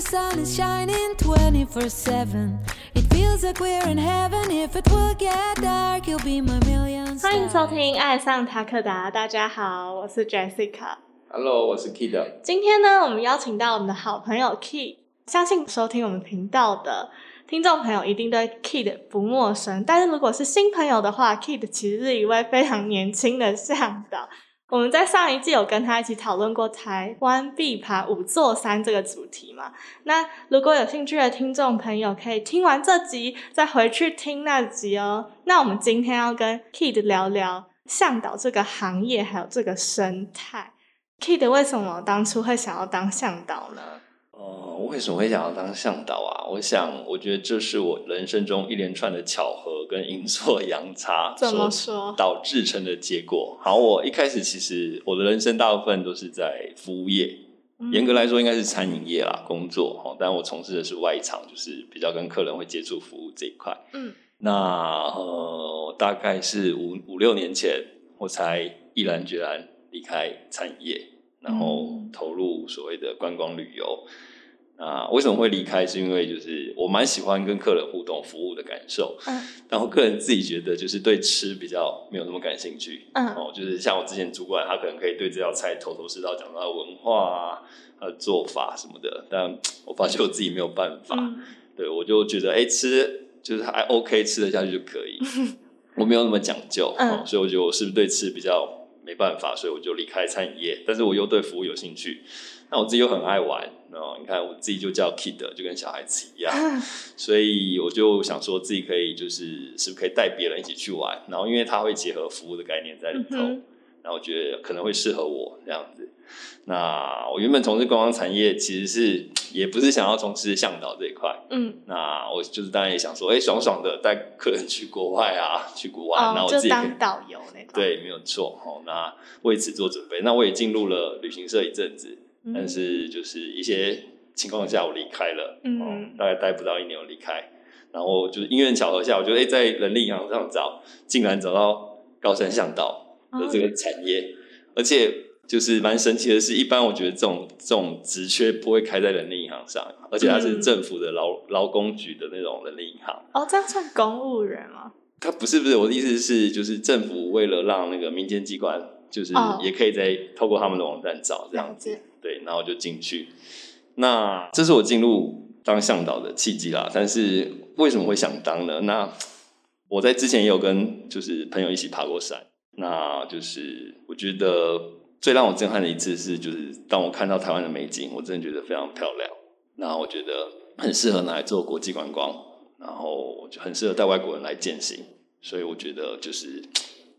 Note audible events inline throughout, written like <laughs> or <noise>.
the sun is shining 24 7. It feels like we're in heaven. If it will get dark, you'll be my million 欢迎收.听《爱上塔克达》，大家好，我是 Jessica。Hello，我是 Kid。今天呢，我们邀请到我们的好朋友 Kid 相信收听我们频道的听众朋友一定对 Kid 不陌生。但是如果是新朋友的话，Kid 其实是一位非常年轻的向导。我们在上一季有跟他一起讨论过台湾必爬五座山这个主题嘛？那如果有兴趣的听众朋友，可以听完这集再回去听那集哦。那我们今天要跟 Kid 聊聊向导这个行业，还有这个生态。Kid 为什么当初会想要当向导呢？呃，我为什么会想要当向导啊？我想，我觉得这是我人生中一连串的巧合跟阴错阳差 <laughs> 怎么说？导致成的结果。好，我一开始其实我的人生大部分都是在服务业，嗯严格来说应该是餐饮业啦，工作哈。但我从事的是外场，就是比较跟客人会接触服务这一块。嗯，那呃，大概是五五六年前，我才毅然决然离开餐饮业，然后嗯投入所谓的观光旅游。那为什么会离开？是因为就是我蛮喜欢跟客人互动、服务的感受。嗯然后个人自己觉得就是对吃比较没有那么感兴趣。嗯哦，就是像我之前主管，他可能可以对这道菜头头是道，讲到文化啊、它的做法什么的，但 <tsk> 我发现我自己没有办法。嗯对我就觉得，哎、吃就是还 OK，吃得下去就可以。<laughs> 我没有那么讲究，嗯哦所以我觉得我是不是对吃比较没办法，所以我就离开餐饮业。但是我又对服务有兴趣，那我自己又很爱玩，哦，你看我自己就叫 kid，就跟小孩子一样，<laughs> 所以我就想说自己可以就是是不是可以带别人一起去玩，然后因为它会结合服务的概念在里头，嗯哼那我觉得可能会适合我这样子。那我原本从事观光产业，其实是也不是想要从事向导这一块。嗯，那我就是当然也想说，哎、爽爽的带客人去国外啊，去国外，那哦，我自己当导游那 <laughs> 种。对，没有错。好，那为此做准备。那我也进入了旅行社一阵子，嗯，但是就是一些情况下我离开了，嗯哦，大概待不到一年我离开，然后就是因缘巧合下，我觉得哎、诶在人力银行上找，竟然找到高山向导的这个产业，而且就是蛮神奇的是，一般我觉得这种这种职缺不会开在人力银行上，而且它是嗯政府的劳劳工局的那种人力银行。哦，这样算公务员吗？他不是不是我的意思是，就是政府为了让那个民间机关，就是哦也可以在透过他们的网站找这样子，对，然后就进去。那这是我进入当向导的契机啦。但是为什么会想当呢？那我在之前也有跟就是朋友一起爬过山，那就是我觉得最让我震撼的一次是，就是当我看到台湾的美景，我真的觉得非常漂亮。然后我觉得很适合拿来做国际观光，然后就很适合带外国人来践行，所以我觉得就是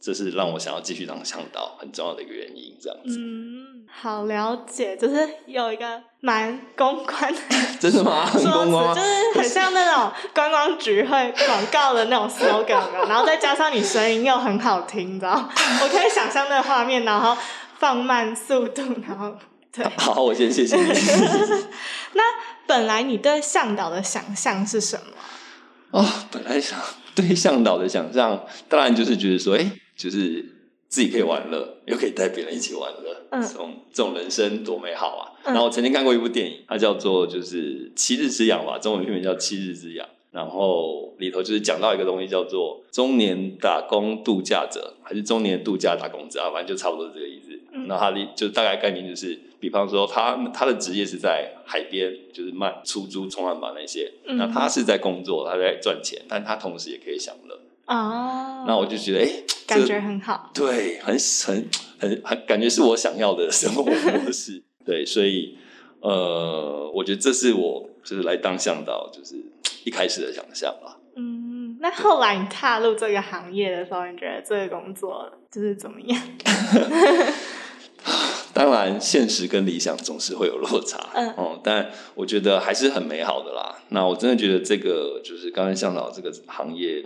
这是让我想要继续当向导很重要的一个原因。这样子，嗯，好了解，就是有一个蛮公关的 <laughs> 真的吗？<laughs> 公关就是很像那种观光局会广告的那种 slogan，<laughs> 然后再加上你声音又很好听，你知道？我可以想象那个画面，然后放慢速度，然后对。好，我先谢谢你。那本来你对向导的想象是什么？哦，本来想对向导的想象，当然就是觉得说，哎、就是自己可以玩乐，又可以带别人一起玩乐，嗯这种这种人生多美好啊！嗯然后我曾经看过一部电影，它叫做就是《七日之痒》吧，中文片名叫《七日之痒》。然后里头就是讲到一个东西叫做中年打工度假者，还是中年度假打工者啊，反正就差不多是这个意思。嗯那他的就大概概念就是，比方说他他的职业是在海边，就是卖出租冲浪板那些，嗯那他是在工作，他在赚钱，但他同时也可以享乐。哦，那我就觉得，哎、这感个觉很好。对，很很很很感觉是我想要的生活模式。<laughs> 对，所以呃，我觉得这是我就是来当向导，就是一开始的想象吧。嗯，那后来你踏入这个行业的时候，你觉得这个工作就是怎么样？<laughs> 当然，现实跟理想总是会有落差，嗯哦，但我觉得还是很美好的啦。那我真的觉得这个就是刚才向导这个行业，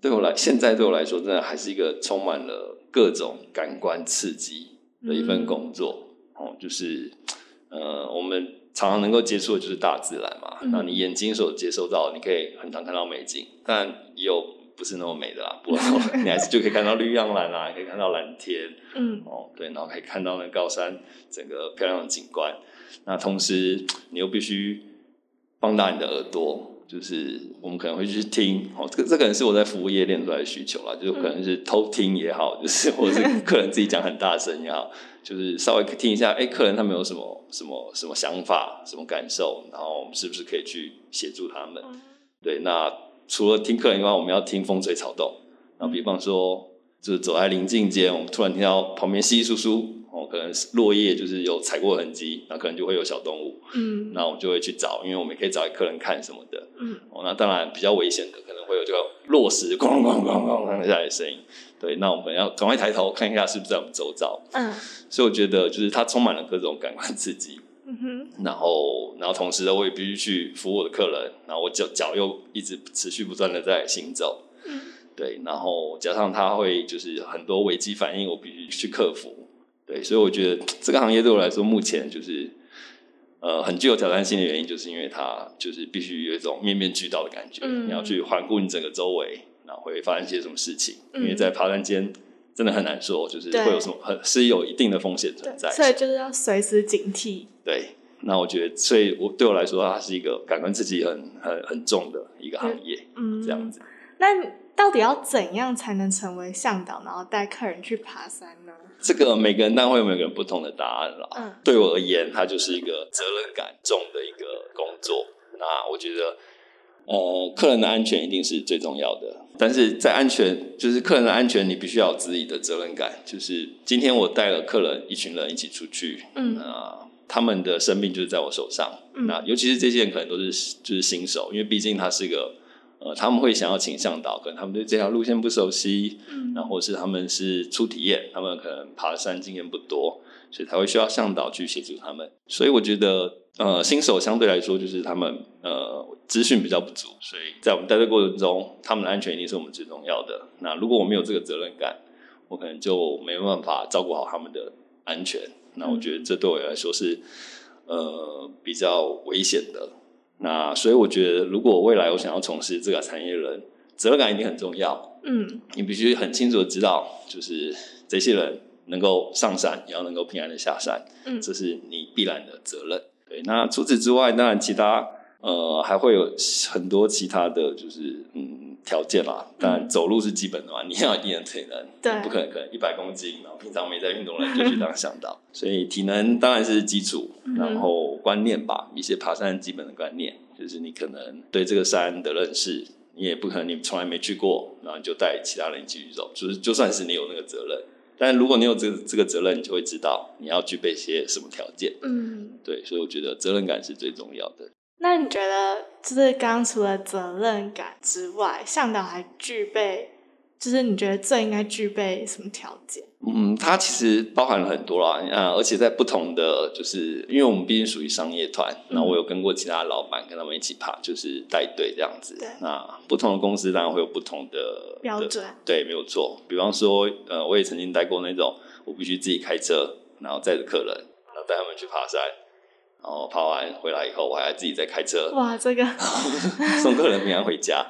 对我来，现在对我来说，真的还是一个充满了各种感官刺激的一份工作。哦，就是呃，我们常常能够接触的就是大自然嘛。嗯那你眼睛所接收到，你可以很常看到美景，但有不是那么美的啦，不过 <laughs> 你还是就可以看到绿杨蓝啊，可以看到蓝天嗯哦，对，然后可以看到那高山整个漂亮的景观。那同时你又必须放大你的耳朵，就是我们可能会去听哦，这个这可能是我在服务业练出来的需求啦，就是可能是偷听也好，就是或者是 <laughs> 客人自己讲很大声也好，就是稍微听一下，哎，客人他们有什么什么什么想法、什么感受，然后我们是不是可以去协助他们？对，那除了听客人以外，我们要听风吹草动。然后比方说，就是走在临近间，我们突然听到旁边稀稀疏疏，哦，可能落叶就是有踩过痕迹，那可能就会有小动物，嗯那我们就会去找，因为我们也可以找给客人看什么的。嗯哦，那当然比较危险的可能会有这个落石咣咣咣咣咣下来的声音。对，那我们要赶快抬头看一下是不是在我们周遭。嗯所以我觉得就是它充满了各种感官刺激。嗯哼，然后，然后同时呢，我也必须去服务我的客人，然后我脚脚又一直持续不断的在行走，嗯对，然后加上他会就是很多危机反应，我必须去克服，对，所以我觉得这个行业对我来说，目前就是呃很具有挑战性的原因，就是因为它就是必须有一种面面俱到的感觉，嗯你要去环顾你整个周围，然后会发生一些什么事情，嗯因为在爬山间真的很难说，就是对会有什么很是有一定的风险存在，所以就是要随时警惕。对，那我觉得，所以我对我来说，它是一个感官刺激很很很重的一个行业，嗯，这样子。那你到底要怎样才能成为向导，然后带客人去爬山呢？这个每个人当然会有每个人不同的答案啦。嗯对我而言，它就是一个责任感重的一个工作。那我觉得，呃，客人的安全一定是最重要的。但是在安全，就是客人的安全，你必须要有自己的责任感。就是今天我带了客人一群人一起出去，嗯那他们的生命就是在我手上。嗯那尤其是这些人可能都是就是新手，因为毕竟他是一个呃，他们会想要请向导，可能他们对这条路线不熟悉，嗯然后或是他们是初体验，他们可能爬山经验不多，所以才会需要向导去协助他们。所以我觉得，呃，新手相对来说就是他们呃资讯比较不足，所以在我们带队过程中，他们的安全一定是我们最重要的。那如果我没有这个责任感，我可能就没办法照顾好他们的安全。那我觉得这对我来说是呃比较危险的。那所以我觉得，如果未来我想要从事这个产业的人，责任感一定很重要。嗯你必须很清楚的知道，就是这些人能够上山，也要能够平安的下山，嗯这是你必然的责任。对，那除此之外，当然其他呃还会有很多其他的就是嗯条件啦。当然走路是基本的嘛，<laughs> 你要有一定的体能，对不可能可能一百公斤，然后 <laughs> 平常没在运动的人就去当向导，所以体能当然是基础，嗯然后观念吧，一些爬山基本的观念，就是你可能对这个山的认识。你也不可能你从来没去过，然后你就带其他人继续走，就是就算是你有那个责任，但如果你有这个这个责任，你就会知道你要具备些什么条件。嗯。对，所以我觉得责任感是最重要的。那你觉得，就是刚刚除了责任感之外，向导还具备，就是你觉得最应该具备什么条件？嗯，它其实包含了很多啦，啊，而且在不同的，就是因为我们毕竟属于商业团，嗯那我有跟过其他老板跟他们一起爬，就是带队这样子对。那不同的公司当然会有不同的的标准对，没有错。比方说，呃，我也曾经带过那种，我必须自己开车，然后载着客人，然后带他们去爬山，然后爬完回来以后，我还要自己再开车，哇，这个 <laughs> 送客人平安回家。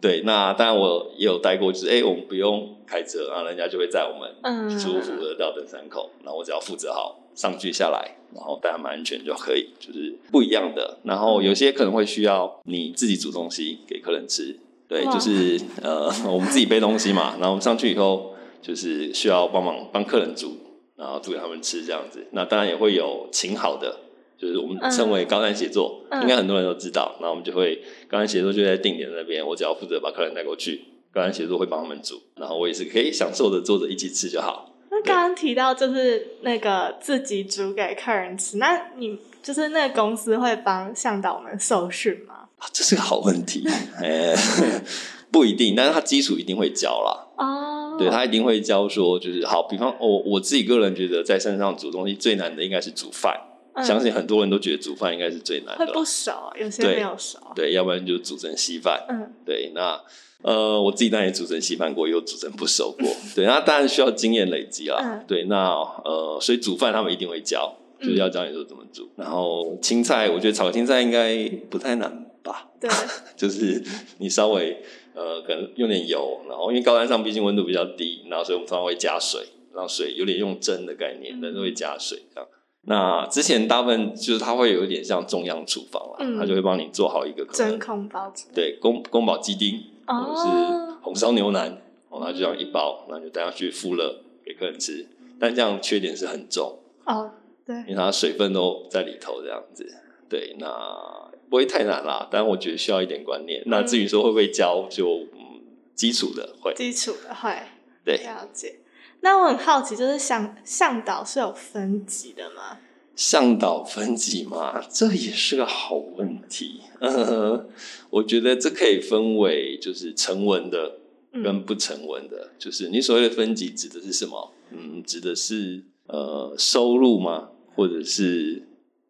对，那当然我也有带过，就是哎、诶我们不用开车，然后人家就会载我们嗯舒服的到登山口，然后我只要负责好上去下来，然后带他们安全就可以，就是不一样的。然后有些可能会需要你自己煮东西给客人吃，对，就是呃 <laughs> 我们自己背东西嘛，然后我们上去以后就是需要帮忙帮客人煮，然后煮给他们吃这样子。那当然也会有请好的。就是我们称为高山协作，嗯应该很多人都知道。那我们就会高山协作就在定点那边，我只要负责把客人带过去，高山协作会帮他们煮，然后我也是可以享受的坐着一起吃就好。那刚刚提到就是那个自己煮给客人吃，那你就是那个公司会帮向导们受训吗？啊这是个好问题，哎，<laughs> 不一定，但是他基础一定会教啦。哦，对他一定会教说，就是好，比方我我自己个人觉得，在山上煮东西最难的应该是煮饭，嗯相信很多人都觉得煮饭应该是最难的。会不熟，有些对没有熟。对，要不然就煮成稀饭。嗯对，那呃，我自己当然也煮成稀饭过，也有煮成不熟过。对，那当然需要经验累积啦。嗯对，那呃，所以煮饭他们一定会教，就是要教你说怎么煮。然后青菜，我觉得炒青菜应该不太难吧？对，<laughs> 就是你稍微呃，可能用点油，然后因为高山上毕竟温度比较低，然后所以我们通常会加水，让水有点用蒸的概念，但是会加水这样。那之前大部分就是它会有一点像中央厨房啦，嗯它就会帮你做好一个真空包子。对宫宫保鸡丁或者是哦，红烧牛腩，哦，那就这样一包，那就带下去复热给客人吃。但这样缺点是很重，哦，对因，为它水分都在里头这样子。对，那不会太难啦，但我觉得需要一点观念。那至于说会不会教，就嗯基础的会，基础的会对。了解。那我很好奇，就是向向导是有分级的吗？向导分级嘛，这也是个好问题。呃，我觉得这可以分为就是成文的跟嗯不成文的。就是你所谓的分级指的是什么？嗯，指的是呃收入吗？或者是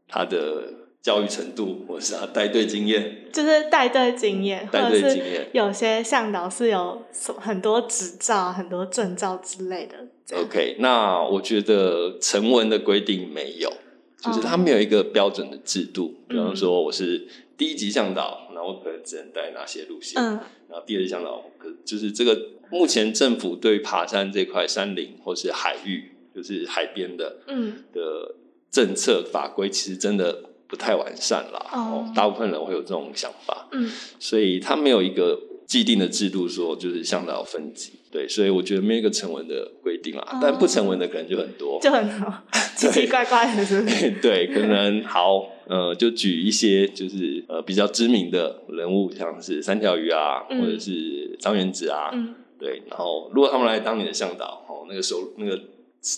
他的教育程度，或者是他带队经验？就是带队经验，或带队经验。有些向导是有很多执照、很多证照之类的。OK，那我觉得成文的规定没有，就是他没有一个标准的制度。比方说，我是第一级向导，那我可能只能带哪些路线？嗯然后第二级向导，可就是这个目前政府对爬山这块山林或是海域，就是海边的嗯的政策法规，其实真的不太完善啦。哦大部分人会有这种想法，嗯所以他没有一个既定的制度说就是向导分级。对，所以我觉得没有一个成文的规定啦，哦但不成文的可能就很多。就很多 <laughs> 奇奇怪怪的，是不是？<laughs> 对，可能好，呃，就举一些就是呃比较知名的人物，像是三条鱼啊，嗯或者是张元子啊，嗯，对，然后如果他们来当你的向导，哦，那个收那个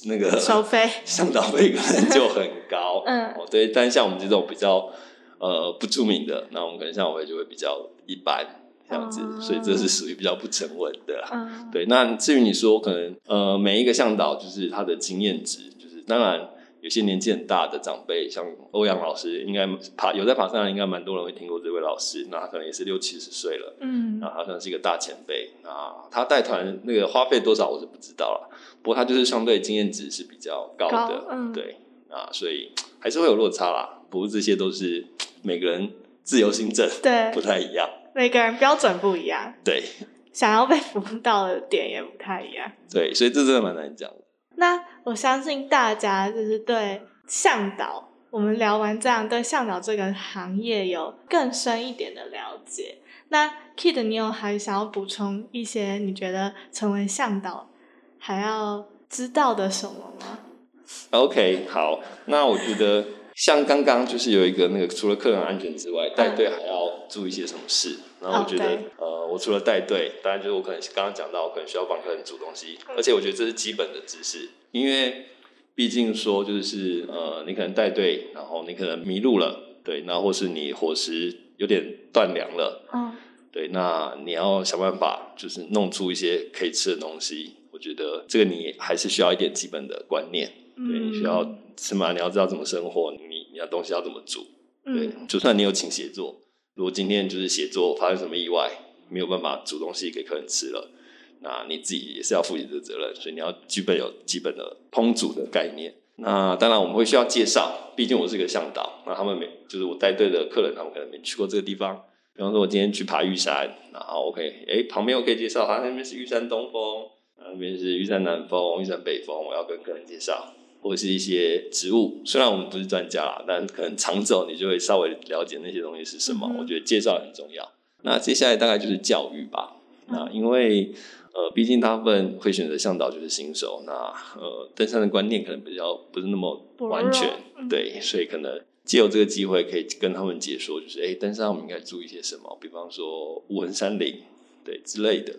那个收费，<laughs> 向导费可能就很高，<laughs> 嗯。哦，对，但像我们这种比较呃不著名的，那我们可能向导费就会比较一般这样子，哦。所以这是属于比较不成文的啦。嗯。对，那至于你说可能呃每一个向导就是他的经验值，就是当然有些年纪很大的长辈，像欧阳老师，应该爬有在爬山的，应该蛮多人会听过这位老师，那他可能也是六七十岁了。嗯那他算是一个大前辈，那他带团那个花费多少我是不知道了，不过他就是相对经验值是比较高的，高嗯对，啊，所以还是会有落差啦。不过这些都是每个人自由行政对不太一样，每个人标准不一样，对想要被服务到的点也不太一样。对，所以这真的蛮难讲的。那我相信大家就是对向导，我们聊完这样，对向导这个行业有更深一点的了解。那 Kid，你有还想要补充一些你觉得成为向导还要知道的什么吗？OK，好，那我觉得像刚刚就是有一个那个，除了客人安全之外，带队还要注意一些什么事。然后我觉得，呃，我除了带队，当然就是我可能刚刚讲到，我可能需要帮客人煮东西，嗯而且我觉得这是基本的知识，因为毕竟说就是呃，你可能带队，然后你可能迷路了，对，那或是你伙食有点断粮了，嗯对，那你要想办法就是弄出一些可以吃的东西。我觉得这个你还是需要一点基本的观念。对，你需要嗯起码你要知道怎么生活，你你要东西要怎么煮。对，嗯就算你有请协作，如果今天就是写作发生什么意外，没有办法煮东西给客人吃了，那你自己也是要负起这个责任，所以你要具备有基本的烹煮的概念。那当然我们会需要介绍，毕竟我是个向导，那他们没就是我带队的客人，他们可能没去过这个地方。比方说，我今天去爬玉山，然后 OK，哎，旁边我可以介绍，啊，那边是玉山东峰，那边是玉山南风、玉山北风，我要跟客人介绍。或者是一些植物，虽然我们不是专家啦，但可能常走你就会稍微了解那些东西是什么。嗯我觉得介绍很重要。那接下来大概就是教育吧。嗯那因为呃，毕竟大部分会选择向导就是新手，那呃，登山的观念可能比较不是那么完全，嗯对，所以可能借由这个机会可以跟他们解说，就是哎，登山我们应该注意些什么，比方说无痕山林，对之类的。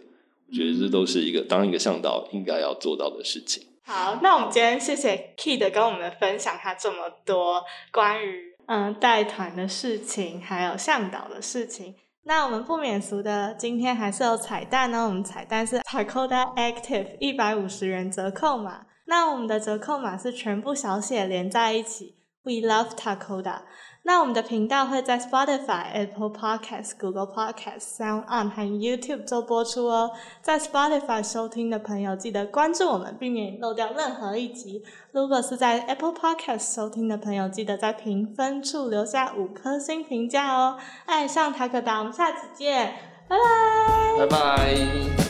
我觉得这都是一个当一个向导应该要做到的事情。好，那我们今天谢谢 Kid 跟我们分享他这么多关于嗯带团的事情，还有向导的事情。那我们不免俗的，今天还是有彩蛋呢。我们彩蛋是 Takoda Active 一百五十元折扣码。那我们的折扣码是全部小写连在一起，We love Takoda。那我们的频道会在 Spotify、Apple Podcasts、Google Podcasts、Sound On 和 YouTube 做播出哦。在 Spotify 收听的朋友，记得关注我们，避免漏掉任何一集。如果是在 Apple Podcast 收听的朋友，记得在评分处留下五颗星评价哦。爱上塔可达，我们下次见，拜拜。拜拜。